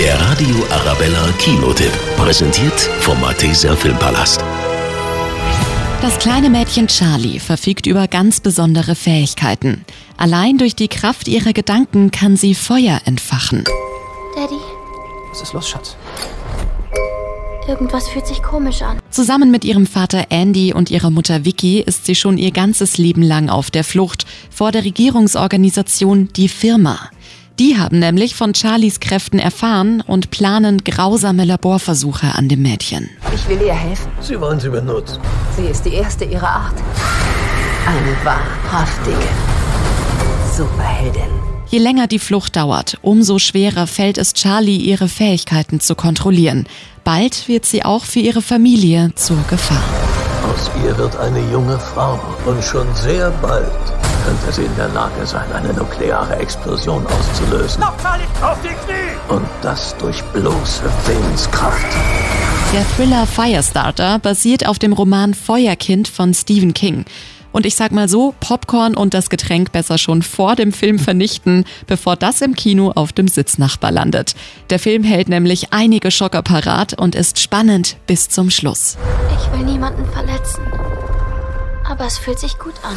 Der Radio Arabella Kinotipp. Präsentiert vom Malteser Filmpalast. Das kleine Mädchen Charlie verfügt über ganz besondere Fähigkeiten. Allein durch die Kraft ihrer Gedanken kann sie Feuer entfachen. Daddy, Was ist los, Schatz? irgendwas fühlt sich komisch an. Zusammen mit ihrem Vater Andy und ihrer Mutter Vicky ist sie schon ihr ganzes Leben lang auf der Flucht vor der Regierungsorganisation Die Firma. Die haben nämlich von Charlies Kräften erfahren und planen grausame Laborversuche an dem Mädchen. Ich will ihr helfen. Sie wollen sie benutzen. Sie ist die erste ihrer Art. Eine wahrhaftige Superheldin. Je länger die Flucht dauert, umso schwerer fällt es Charlie, ihre Fähigkeiten zu kontrollieren. Bald wird sie auch für ihre Familie zur Gefahr. Aus ihr wird eine junge Frau. Und schon sehr bald könnte sie in der Lage sein, eine nukleare Explosion auszulösen. Noch Charlie, auf die Knie! Und das durch bloße Willenskraft. Der Thriller Firestarter basiert auf dem Roman Feuerkind von Stephen King. Und ich sag mal so, Popcorn und das Getränk besser schon vor dem Film vernichten, bevor das im Kino auf dem Sitznachbar landet. Der Film hält nämlich einige Schocker parat und ist spannend bis zum Schluss. Ich will niemanden verletzen. Aber es fühlt sich gut an.